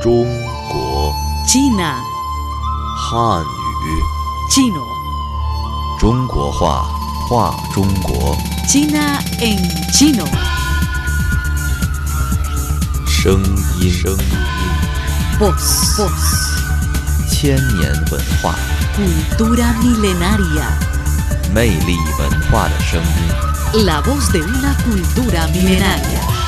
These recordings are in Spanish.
中国 China, 汉语 chino, 中国话话中国 China en chino. 声音声音 Voz, voz, 千年文化 cultura milenaria. 魅力文化的声音。 La voz de una cultura milenaria.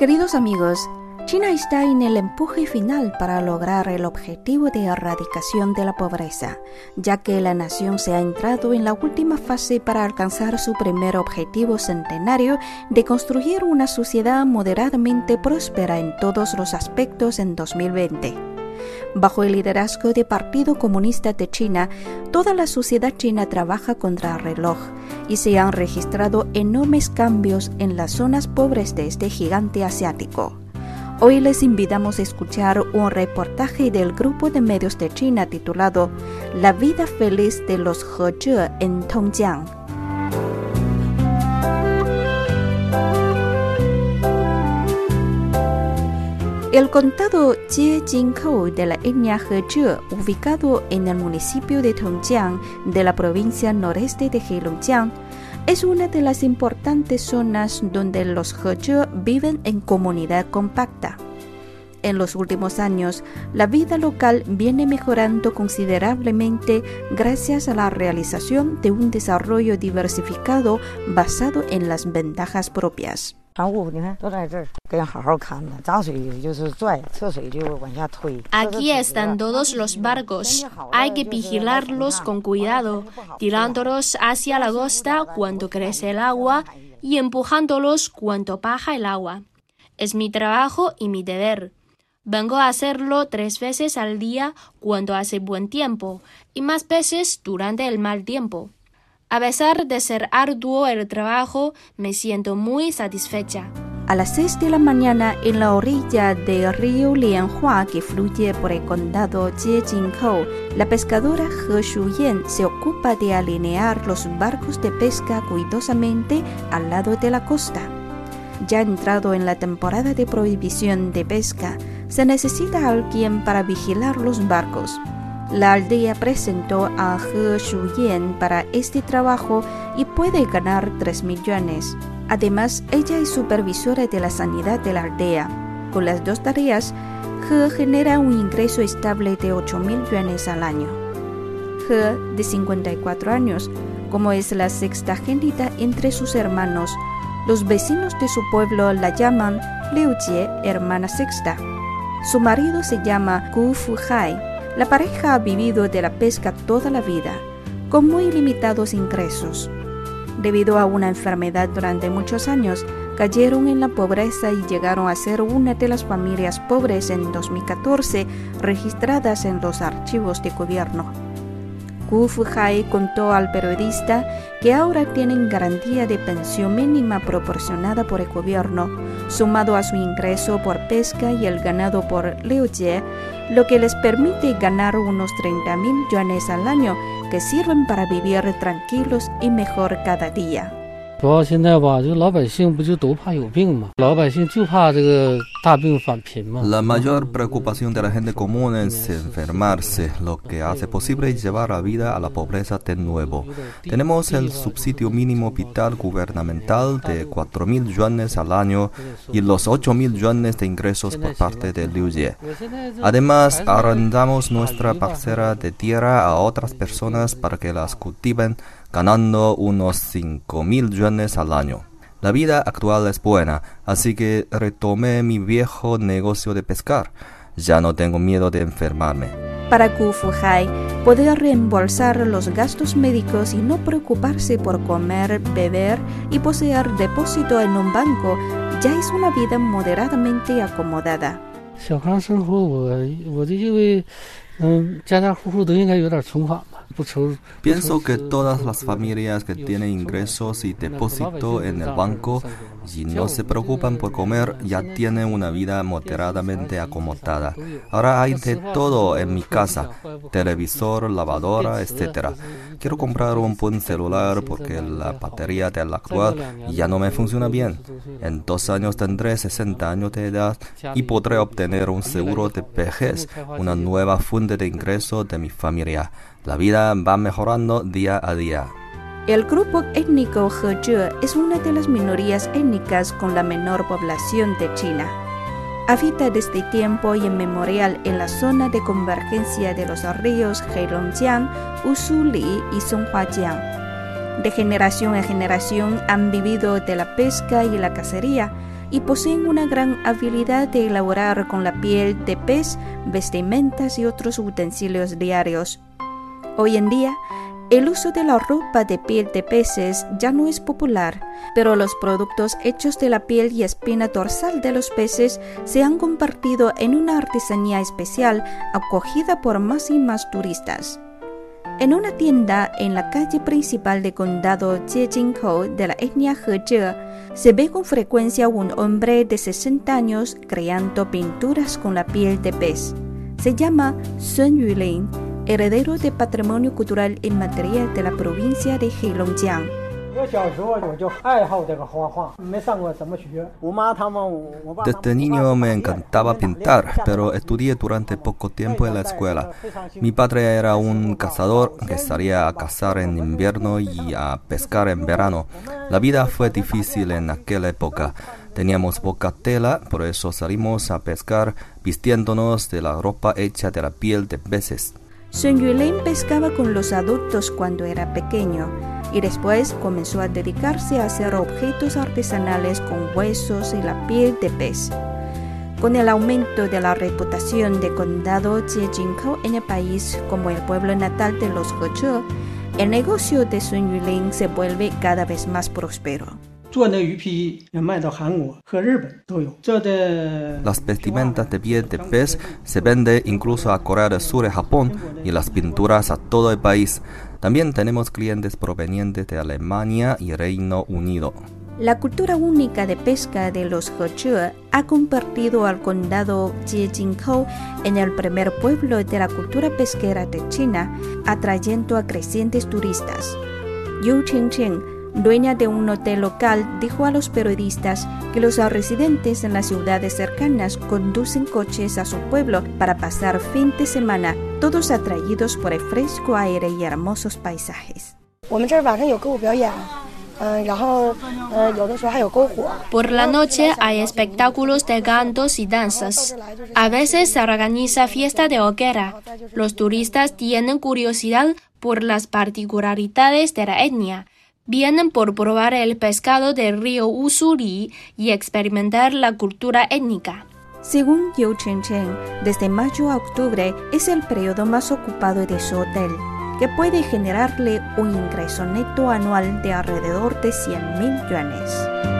Queridos amigos, China está en el empuje final para lograr el objetivo de erradicación de la pobreza, ya que la nación se ha entrado en la última fase para alcanzar su primer objetivo centenario de construir una sociedad moderadamente próspera en todos los aspectos en 2020. Bajo el liderazgo del Partido Comunista de China, toda la sociedad china trabaja contra el reloj y se han registrado enormes cambios en las zonas pobres de este gigante asiático. Hoy les invitamos a escuchar un reportaje del grupo de medios de China titulado La vida feliz de los Hezhe en Tongjiang. El condado Jiejingkou de la etnia Hezhe, ubicado en el municipio de Tongjiang de la provincia noreste de Heilongjiang, es una de las importantes zonas donde los Hezhe viven en comunidad compacta. En los últimos años, la vida local viene mejorando considerablemente gracias a la realización de un desarrollo diversificado basado en las ventajas propias. Aquí están todos los barcos. Hay que vigilarlos con cuidado, tirándolos hacia la costa cuando crece el agua y empujándolos cuando baja el agua. Es mi trabajo y mi deber. Vengo a hacerlo tres veces al día cuando hace buen tiempo y más veces durante el mal tiempo. A pesar de ser arduo el trabajo, me siento muy satisfecha. A las 6 de la mañana, en la orilla del río Lianhua que fluye por el condado Jiejingkou, la pescadora He Shuyan se ocupa de alinear los barcos de pesca cuidadosamente al lado de la costa. Ya entrado en la temporada de prohibición de pesca, se necesita alguien para vigilar los barcos. La aldea presentó a He Shuyan para este trabajo y puede ganar 3 millones. Además, ella es supervisora de la sanidad de la aldea. Con las dos tareas, He genera un ingreso estable de 8 mil yuanes al año. He, de 54 años, como es la sextagénita entre sus hermanos, los vecinos de su pueblo la llaman Liu Jie, hermana sexta. Su marido se llama Gu Fuhai. La pareja ha vivido de la pesca toda la vida, con muy limitados ingresos. Debido a una enfermedad durante muchos años, cayeron en la pobreza y llegaron a ser una de las familias pobres en 2014 registradas en los archivos de gobierno. Gu Fuhai contó al periodista que ahora tienen garantía de pensión mínima proporcionada por el gobierno, sumado a su ingreso por pesca y el ganado por Liujie, lo que les permite ganar unos 30 mil yuanes al año que sirven para vivir tranquilos y mejor cada día. 主要现在吧，就老百姓不就都怕有病吗？老百姓就怕这个大病返贫嘛。 La mayor preocupación de la gente común es enfermarse, lo que hace posible llevar la vida a la pobreza de nuevo. Tenemos el subsidio mínimo vital gubernamental de 4.000 yuanes al año y los 8.000 yuanes de ingresos por parte de Liu Jie. Además, arrendamos nuestra parcela de tierra a otras personas para que las cultiven, ganando unos 5.000 yuanes al año. La vida actual es buena, así que retomé mi viejo negocio de pescar. Ya no tengo miedo de enfermarme. Para Gu Fuhai, poder reembolsar los gastos médicos y no preocuparse por comer, beber y poseer depósito en un banco ya es una vida moderadamente acomodada. 小康生活我，我就因为，嗯，家家户户都应该有点存款吧。 Pienso que todas las familias que tienen ingresos y depósito en el banco y no se preocupan por comer ya tienen una vida moderadamente acomodada. Ahora hay de todo en mi casa, televisor, lavadora, etc. Quiero comprar un buen celular porque la batería del actual ya no me funciona bien. En dos años tendré 60 años de edad y podré obtener un seguro de vejez, una nueva fuente de ingreso de mi familia. La vida va mejorando día a día. El grupo étnico He es una de las minorías étnicas con la menor población de China. Habita desde tiempo inmemorial en la zona de convergencia de los ríos Heilongjiang, Usuli y Songhuajiang. De generación en generación han vivido de la pesca y la cacería y poseen una gran habilidad de elaborar con la piel de pez vestimentas y otros utensilios diarios. Hoy en día, el uso de la ropa de piel de peces ya no es popular, pero los productos hechos de la piel y espina dorsal de los peces se han convertido en una artesanía especial acogida por más y más turistas. En una tienda en la calle principal del condado Jiejingkou de la etnia He se ve con frecuencia un hombre de 60 años creando pinturas con la piel de pez. Se llama Sun Yulin heredero de patrimonio cultural inmaterial de la provincia de Heilongjiang. Desde niño me encantaba pintar, pero estudié durante poco tiempo en la escuela. Mi padre era un cazador que salía a cazar en invierno y a pescar en verano. La vida fue difícil en aquella época. Teníamos poca tela, por eso salimos a pescar vistiéndonos de la ropa hecha de la piel de peces. Sun Yulin pescaba con los adultos cuando era pequeño y después comenzó a dedicarse a hacer objetos artesanales con huesos y la piel de pez. Con el aumento de la reputación de condado Jiejingkou en el país como el pueblo natal de los He el negocio de Sun Yulin se vuelve cada vez más próspero. Las vestimentas de piel de pez se venden incluso a Corea del Sur y Japón y las pinturas a todo el país. También tenemos clientes provenientes de Alemania y Reino Unido. La cultura única de pesca de los He ha convertido al condado Jiejingkou en el primer pueblo de la cultura pesquera de China, atrayendo a crecientes turistas. Yu Chengcheng dueña de un hotel local, dijo a los periodistas que los residentes en las ciudades cercanas conducen coches a su pueblo para pasar fin de semana, todos atraídos por el fresco aire y hermosos paisajes. Por la noche hay espectáculos de cantos y danzas. A veces se organiza fiesta de hoguera. Los turistas tienen curiosidad por las particularidades de la etnia vienen por probar el pescado del río Usuri y experimentar la cultura étnica. Según Yu Chen Chen, desde mayo a octubre es el periodo más ocupado de su hotel, que puede generarle un ingreso neto anual de alrededor de 100 mil yuanes.